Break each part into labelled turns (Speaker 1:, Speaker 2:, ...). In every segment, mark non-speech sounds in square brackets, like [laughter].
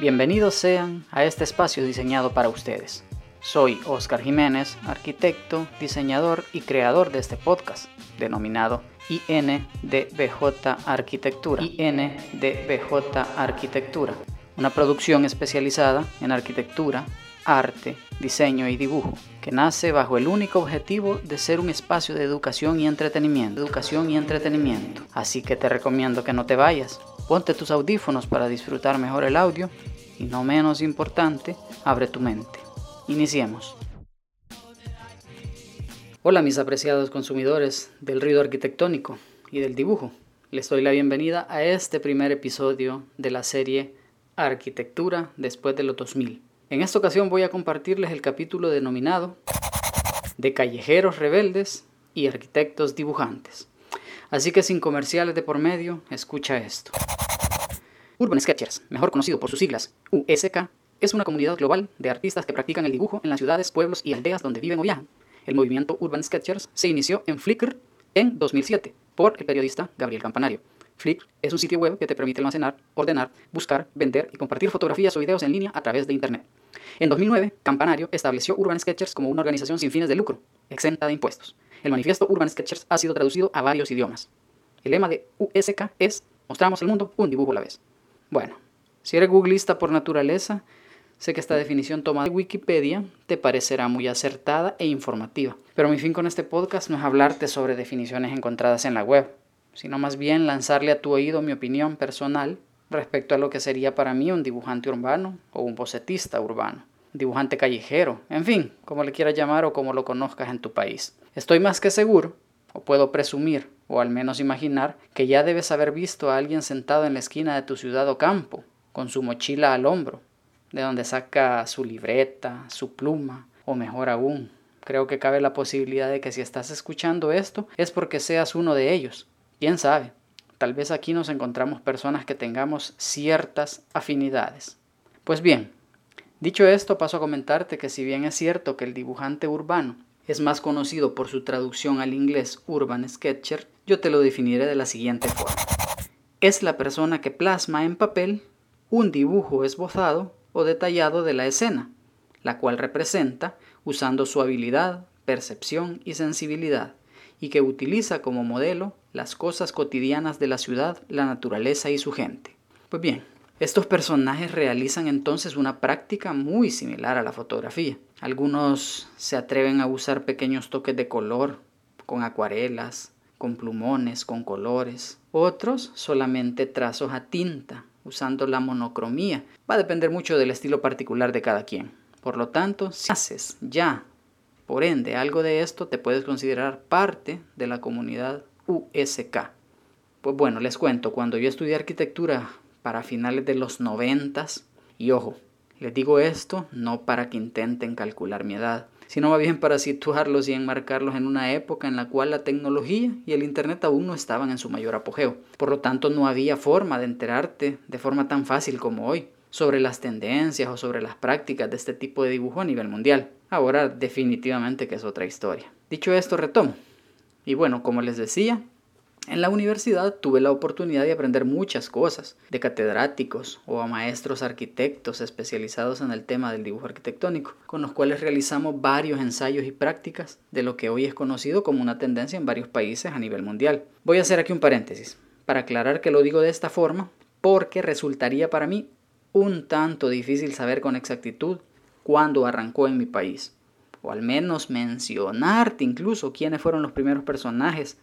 Speaker 1: Bienvenidos sean a este espacio diseñado para ustedes. Soy Oscar Jiménez, arquitecto, diseñador y creador de este podcast, denominado INDBJ Arquitectura. INDBJ Arquitectura, una producción especializada en arquitectura, arte, diseño y dibujo, que nace bajo el único objetivo de ser un espacio de educación y entretenimiento. Educación y entretenimiento. Así que te recomiendo que no te vayas. Ponte tus audífonos para disfrutar mejor el audio y no menos importante, abre tu mente. Iniciemos. Hola mis apreciados consumidores del ruido arquitectónico y del dibujo. Les doy la bienvenida a este primer episodio de la serie Arquitectura después de los 2000. En esta ocasión voy a compartirles el capítulo denominado De callejeros rebeldes y arquitectos dibujantes. Así que sin comerciales de por medio, escucha esto. Urban Sketchers, mejor conocido por sus siglas USK, es una comunidad global de artistas que practican el dibujo en las ciudades, pueblos y aldeas donde viven o viajan. El movimiento Urban Sketchers se inició en Flickr en 2007 por el periodista Gabriel Campanario. Flickr es un sitio web que te permite almacenar, ordenar, buscar, vender y compartir fotografías o videos en línea a través de Internet. En 2009, Campanario estableció Urban Sketchers como una organización sin fines de lucro, exenta de impuestos. El manifiesto Urban Sketchers ha sido traducido a varios idiomas. El lema de USK es Mostramos al mundo un dibujo a la vez. Bueno, si eres googlista por naturaleza, sé que esta definición tomada de Wikipedia te parecerá muy acertada e informativa. Pero mi fin con este podcast no es hablarte sobre definiciones encontradas en la web, sino más bien lanzarle a tu oído mi opinión personal respecto a lo que sería para mí un dibujante urbano o un bocetista urbano, dibujante callejero, en fin, como le quieras llamar o como lo conozcas en tu país. Estoy más que seguro, o puedo presumir, o al menos imaginar, que ya debes haber visto a alguien sentado en la esquina de tu ciudad o campo, con su mochila al hombro, de donde saca su libreta, su pluma, o mejor aún, creo que cabe la posibilidad de que si estás escuchando esto es porque seas uno de ellos. ¿Quién sabe? Tal vez aquí nos encontramos personas que tengamos ciertas afinidades. Pues bien, dicho esto, paso a comentarte que si bien es cierto que el dibujante urbano es más conocido por su traducción al inglés Urban Sketcher, yo te lo definiré de la siguiente forma. Es la persona que plasma en papel un dibujo esbozado o detallado de la escena, la cual representa usando su habilidad, percepción y sensibilidad, y que utiliza como modelo las cosas cotidianas de la ciudad, la naturaleza y su gente. Pues bien, estos personajes realizan entonces una práctica muy similar a la fotografía. Algunos se atreven a usar pequeños toques de color, con acuarelas, con plumones, con colores. Otros solamente trazos a tinta, usando la monocromía. Va a depender mucho del estilo particular de cada quien. Por lo tanto, si haces ya, por ende, algo de esto, te puedes considerar parte de la comunidad USK. Pues bueno, les cuento, cuando yo estudié arquitectura para finales de los noventas, y ojo, les digo esto no para que intenten calcular mi edad, sino más bien para situarlos y enmarcarlos en una época en la cual la tecnología y el Internet aún no estaban en su mayor apogeo. Por lo tanto, no había forma de enterarte de forma tan fácil como hoy sobre las tendencias o sobre las prácticas de este tipo de dibujo a nivel mundial. Ahora definitivamente que es otra historia. Dicho esto, retomo. Y bueno, como les decía, en la universidad tuve la oportunidad de aprender muchas cosas, de catedráticos o maestros arquitectos especializados en el tema del dibujo arquitectónico, con los cuales realizamos varios ensayos y prácticas de lo que hoy es conocido como una tendencia en varios países a nivel mundial. Voy a hacer aquí un paréntesis, para aclarar que lo digo de esta forma, porque resultaría para mí un tanto difícil saber con exactitud cuándo arrancó en mi país o al menos mencionarte incluso quiénes fueron los primeros personajes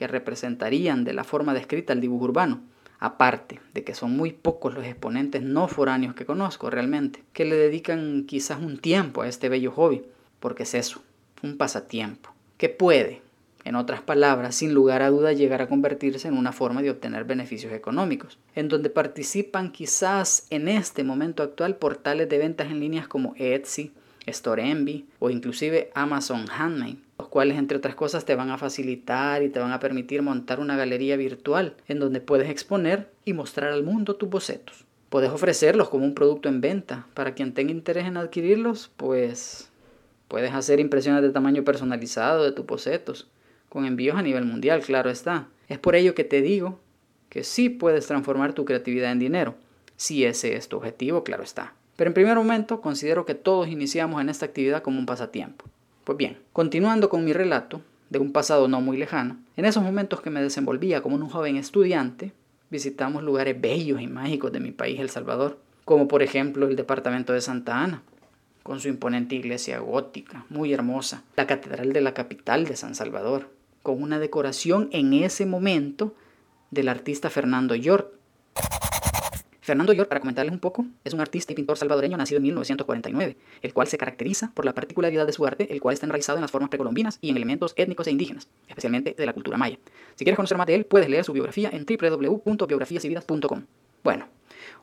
Speaker 1: que representarían de la forma descrita el dibujo urbano, aparte de que son muy pocos los exponentes no foráneos que conozco realmente, que le dedican quizás un tiempo a este bello hobby, porque es eso, un pasatiempo, que puede, en otras palabras, sin lugar a duda llegar a convertirse en una forma de obtener beneficios económicos, en donde participan quizás en este momento actual portales de ventas en líneas como Etsy, Store o inclusive Amazon Handmade, los cuales entre otras cosas te van a facilitar y te van a permitir montar una galería virtual en donde puedes exponer y mostrar al mundo tus bocetos. Puedes ofrecerlos como un producto en venta. Para quien tenga interés en adquirirlos, pues puedes hacer impresiones de tamaño personalizado de tus bocetos, con envíos a nivel mundial, claro está. Es por ello que te digo que sí puedes transformar tu creatividad en dinero si ese es tu objetivo, claro está. Pero en primer momento considero que todos iniciamos en esta actividad como un pasatiempo. Pues bien, continuando con mi relato de un pasado no muy lejano, en esos momentos que me desenvolvía como un joven estudiante, visitamos lugares bellos y mágicos de mi país, El Salvador, como por ejemplo el departamento de Santa Ana, con su imponente iglesia gótica, muy hermosa, la catedral de la capital de San Salvador, con una decoración en ese momento del artista Fernando York, Fernando York, para comentarles un poco, es un artista y pintor salvadoreño nacido en 1949, el cual se caracteriza por la particularidad de su arte, el cual está enraizado en las formas precolombinas y en elementos étnicos e indígenas, especialmente de la cultura maya. Si quieres conocer más de él, puedes leer su biografía en www.biografiasyvidas.com. Bueno,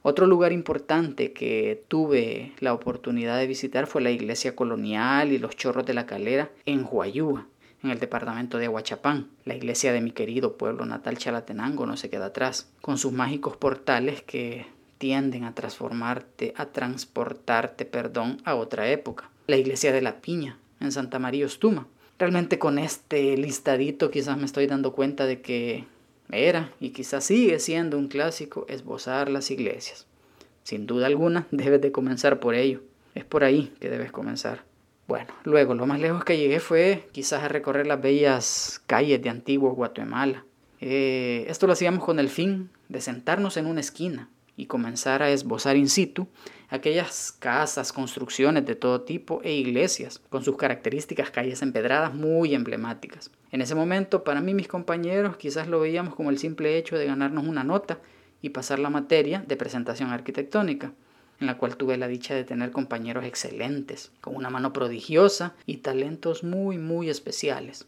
Speaker 1: otro lugar importante que tuve la oportunidad de visitar fue la iglesia colonial y los chorros de la calera en Huayúa, el departamento de Huachapán. La iglesia de mi querido pueblo natal Chalatenango no se queda atrás, con sus mágicos portales que tienden a transformarte, a transportarte, perdón, a otra época. La iglesia de la Piña, en Santa María Ostuma. Realmente con este listadito quizás me estoy dando cuenta de que era y quizás sigue siendo un clásico esbozar las iglesias. Sin duda alguna [laughs] debes de comenzar por ello. Es por ahí que debes comenzar. Bueno, luego lo más lejos que llegué fue quizás a recorrer las bellas calles de antiguo Guatemala. Eh, esto lo hacíamos con el fin de sentarnos en una esquina, y comenzar a esbozar in situ aquellas casas, construcciones de todo tipo e iglesias, con sus características calles empedradas muy emblemáticas. En ese momento, para mí mis compañeros quizás lo veíamos como el simple hecho de ganarnos una nota y pasar la materia de presentación arquitectónica, en la cual tuve la dicha de tener compañeros excelentes, con una mano prodigiosa y talentos muy, muy especiales,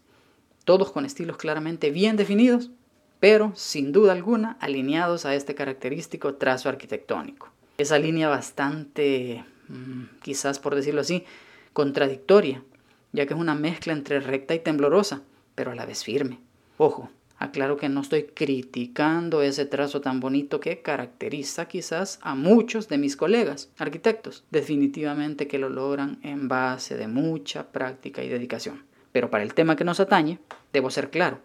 Speaker 1: todos con estilos claramente bien definidos pero sin duda alguna alineados a este característico trazo arquitectónico. Esa línea bastante, mm, quizás por decirlo así, contradictoria, ya que es una mezcla entre recta y temblorosa, pero a la vez firme. Ojo, aclaro que no estoy criticando ese trazo tan bonito que caracteriza quizás a muchos de mis colegas arquitectos, definitivamente que lo logran en base de mucha práctica y dedicación. Pero para el tema que nos atañe, debo ser claro,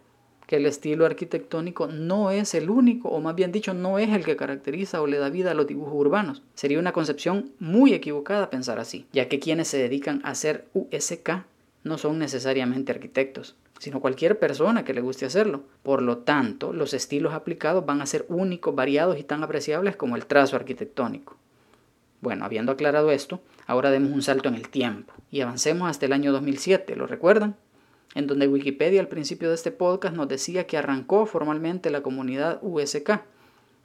Speaker 1: que el estilo arquitectónico no es el único, o más bien dicho, no es el que caracteriza o le da vida a los dibujos urbanos. Sería una concepción muy equivocada pensar así, ya que quienes se dedican a hacer USK no son necesariamente arquitectos, sino cualquier persona que le guste hacerlo. Por lo tanto, los estilos aplicados van a ser únicos, variados y tan apreciables como el trazo arquitectónico. Bueno, habiendo aclarado esto, ahora demos un salto en el tiempo y avancemos hasta el año 2007, ¿lo recuerdan? en donde Wikipedia al principio de este podcast nos decía que arrancó formalmente la comunidad USK.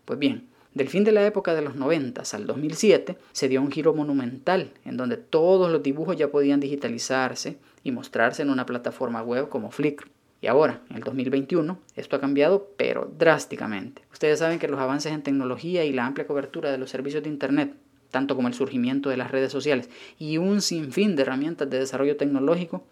Speaker 1: Pues bien, del fin de la época de los 90 al 2007 se dio un giro monumental en donde todos los dibujos ya podían digitalizarse y mostrarse en una plataforma web como Flickr. Y ahora, en el 2021, esto ha cambiado, pero drásticamente. Ustedes saben que los avances en tecnología y la amplia cobertura de los servicios de Internet, tanto como el surgimiento de las redes sociales y un sinfín de herramientas de desarrollo tecnológico,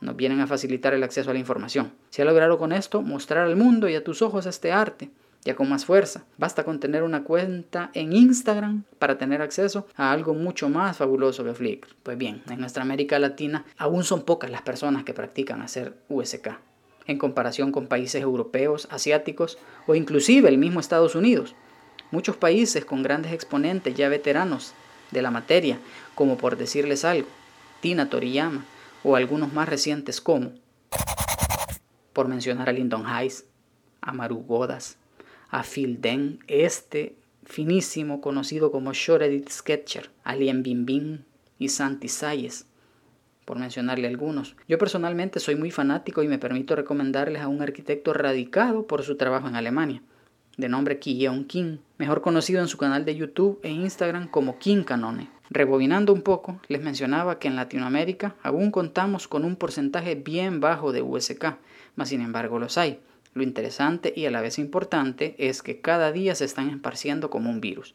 Speaker 1: nos vienen a facilitar el acceso a la información. Si ha logrado con esto mostrar al mundo y a tus ojos este arte, ya con más fuerza. Basta con tener una cuenta en Instagram para tener acceso a algo mucho más fabuloso que Flickr. Pues bien, en nuestra América Latina aún son pocas las personas que practican hacer USK, en comparación con países europeos, asiáticos o inclusive el mismo Estados Unidos. Muchos países con grandes exponentes ya veteranos de la materia, como por decirles algo, Tina Toriyama, o algunos más recientes como, por mencionar a Lyndon Hayes, a Maru Godas, a Phil Den, este finísimo conocido como Short Sketcher, a Lien Bin y Santi Sayes, por mencionarle algunos. Yo personalmente soy muy fanático y me permito recomendarles a un arquitecto radicado por su trabajo en Alemania, de nombre Kiyeon Kim, mejor conocido en su canal de YouTube e Instagram como Kim Canone. Rebobinando un poco, les mencionaba que en Latinoamérica aún contamos con un porcentaje bien bajo de USK, mas sin embargo los hay. Lo interesante y a la vez importante es que cada día se están esparciendo como un virus.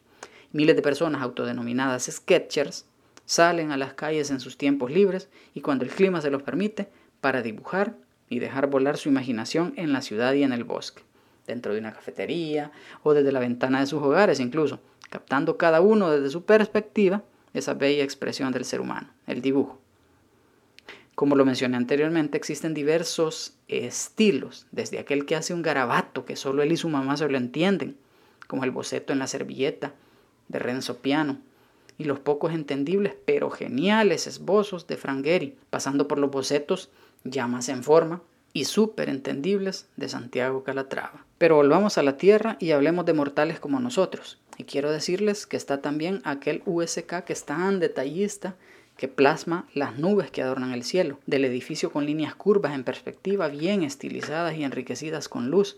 Speaker 1: Miles de personas autodenominadas sketchers salen a las calles en sus tiempos libres y cuando el clima se los permite para dibujar y dejar volar su imaginación en la ciudad y en el bosque, dentro de una cafetería o desde la ventana de sus hogares incluso, captando cada uno desde su perspectiva esa bella expresión del ser humano, el dibujo. Como lo mencioné anteriormente, existen diversos estilos, desde aquel que hace un garabato que solo él y su mamá se lo entienden, como el boceto en la servilleta, de Renzo Piano, y los pocos entendibles pero geniales esbozos de Frangheri, pasando por los bocetos ya más en forma y súper entendibles de Santiago Calatrava. Pero volvamos a la Tierra y hablemos de mortales como nosotros. Y quiero decirles que está también aquel USK que es tan detallista que plasma las nubes que adornan el cielo, del edificio con líneas curvas en perspectiva bien estilizadas y enriquecidas con luz,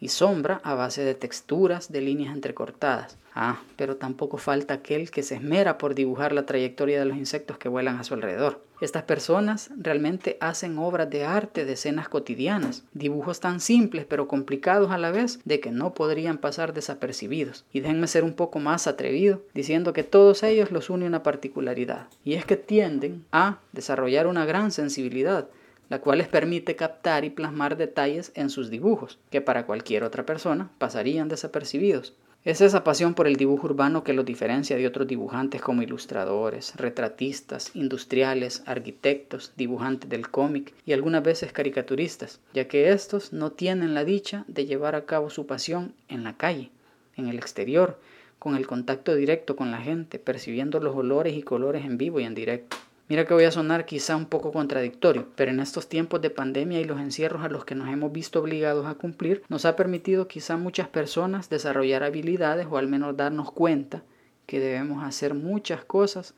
Speaker 1: y sombra a base de texturas de líneas entrecortadas. Ah, pero tampoco falta aquel que se esmera por dibujar la trayectoria de los insectos que vuelan a su alrededor. Estas personas realmente hacen obras de arte de escenas cotidianas, dibujos tan simples pero complicados a la vez de que no podrían pasar desapercibidos. Y déjenme ser un poco más atrevido, diciendo que todos ellos los une una particularidad, y es que tienden a desarrollar una gran sensibilidad la cual les permite captar y plasmar detalles en sus dibujos, que para cualquier otra persona pasarían desapercibidos. Es esa pasión por el dibujo urbano que los diferencia de otros dibujantes como ilustradores, retratistas, industriales, arquitectos, dibujantes del cómic y algunas veces caricaturistas, ya que estos no tienen la dicha de llevar a cabo su pasión en la calle, en el exterior, con el contacto directo con la gente, percibiendo los olores y colores en vivo y en directo. Mira que voy a sonar quizá un poco contradictorio, pero en estos tiempos de pandemia y los encierros a los que nos hemos visto obligados a cumplir, nos ha permitido quizá muchas personas desarrollar habilidades o al menos darnos cuenta que debemos hacer muchas cosas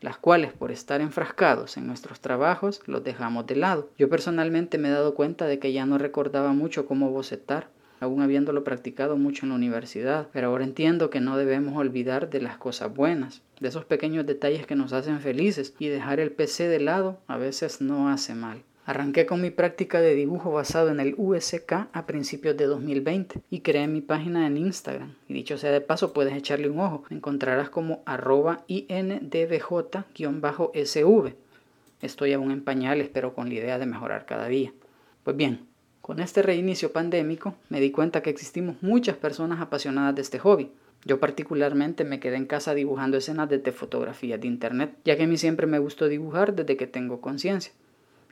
Speaker 1: las cuales por estar enfrascados en nuestros trabajos los dejamos de lado. Yo personalmente me he dado cuenta de que ya no recordaba mucho cómo bocetar aún habiéndolo practicado mucho en la universidad, pero ahora entiendo que no debemos olvidar de las cosas buenas, de esos pequeños detalles que nos hacen felices y dejar el PC de lado a veces no hace mal. Arranqué con mi práctica de dibujo basado en el USK a principios de 2020 y creé mi página en Instagram. Y dicho sea de paso, puedes echarle un ojo. Encontrarás como arroba indbj-sv. Estoy aún en pañales, pero con la idea de mejorar cada día. Pues bien, con este reinicio pandémico me di cuenta que existimos muchas personas apasionadas de este hobby. Yo particularmente me quedé en casa dibujando escenas de fotografías de internet, ya que a mí siempre me gustó dibujar desde que tengo conciencia.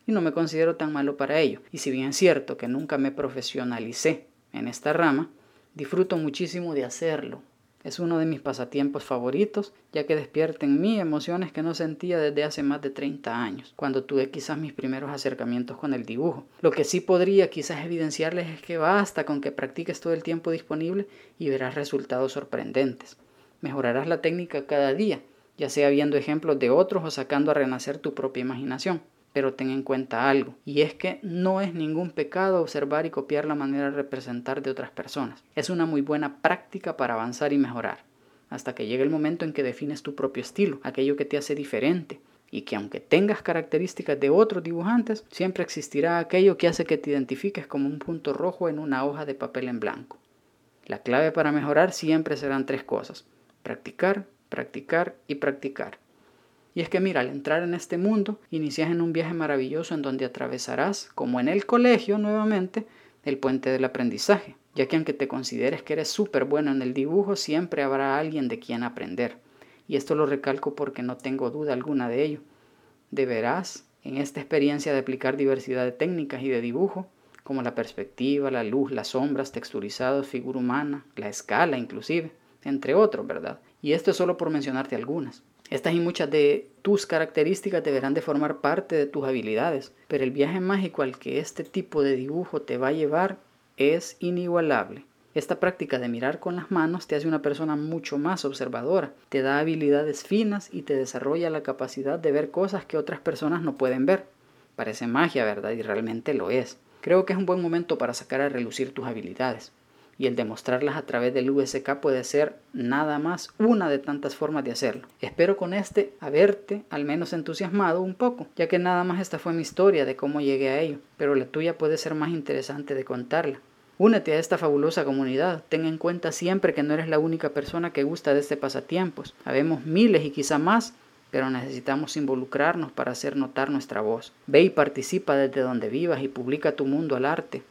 Speaker 1: Y no me considero tan malo para ello. Y si bien es cierto que nunca me profesionalicé en esta rama, disfruto muchísimo de hacerlo, es uno de mis pasatiempos favoritos, ya que despierta en mí emociones que no sentía desde hace más de 30 años, cuando tuve quizás mis primeros acercamientos con el dibujo. Lo que sí podría quizás evidenciarles es que basta con que practiques todo el tiempo disponible y verás resultados sorprendentes. Mejorarás la técnica cada día, ya sea viendo ejemplos de otros o sacando a renacer tu propia imaginación pero ten en cuenta algo, y es que no es ningún pecado observar y copiar la manera de representar de otras personas. Es una muy buena práctica para avanzar y mejorar, hasta que llegue el momento en que defines tu propio estilo, aquello que te hace diferente, y que aunque tengas características de otros dibujantes, siempre existirá aquello que hace que te identifiques como un punto rojo en una hoja de papel en blanco. La clave para mejorar siempre serán tres cosas, practicar, practicar y practicar. Y es que mira, al entrar en este mundo, inicias en un viaje maravilloso en donde atravesarás, como en el colegio nuevamente, el puente del aprendizaje, ya que aunque te consideres que eres súper bueno en el dibujo, siempre habrá alguien de quien aprender. Y esto lo recalco porque no tengo duda alguna de ello. Deberás, en esta experiencia de aplicar diversidad de técnicas y de dibujo, como la perspectiva, la luz, las sombras, texturizados, figura humana, la escala inclusive, entre otros, ¿verdad? Y esto es solo por mencionarte algunas. Estas y muchas de tus características deberán de formar parte de tus habilidades, pero el viaje mágico al que este tipo de dibujo te va a llevar es inigualable. Esta práctica de mirar con las manos te hace una persona mucho más observadora, te da habilidades finas y te desarrolla la capacidad de ver cosas que otras personas no pueden ver. Parece magia, ¿verdad? Y realmente lo es. Creo que es un buen momento para sacar a relucir tus habilidades y el demostrarlas a través del USK puede ser nada más una de tantas formas de hacerlo. Espero con este haberte al menos entusiasmado un poco, ya que nada más esta fue mi historia de cómo llegué a ello, pero la tuya puede ser más interesante de contarla. Únete a esta fabulosa comunidad. Ten en cuenta siempre que no eres la única persona que gusta de este pasatiempos. Habemos miles y quizá más, pero necesitamos involucrarnos para hacer notar nuestra voz. Ve y participa desde donde vivas y publica tu mundo al arte.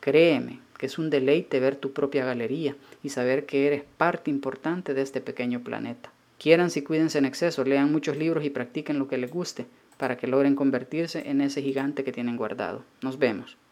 Speaker 1: Créeme, es un deleite ver tu propia galería y saber que eres parte importante de este pequeño planeta. Quieran si cuídense en exceso, lean muchos libros y practiquen lo que les guste para que logren convertirse en ese gigante que tienen guardado. Nos vemos.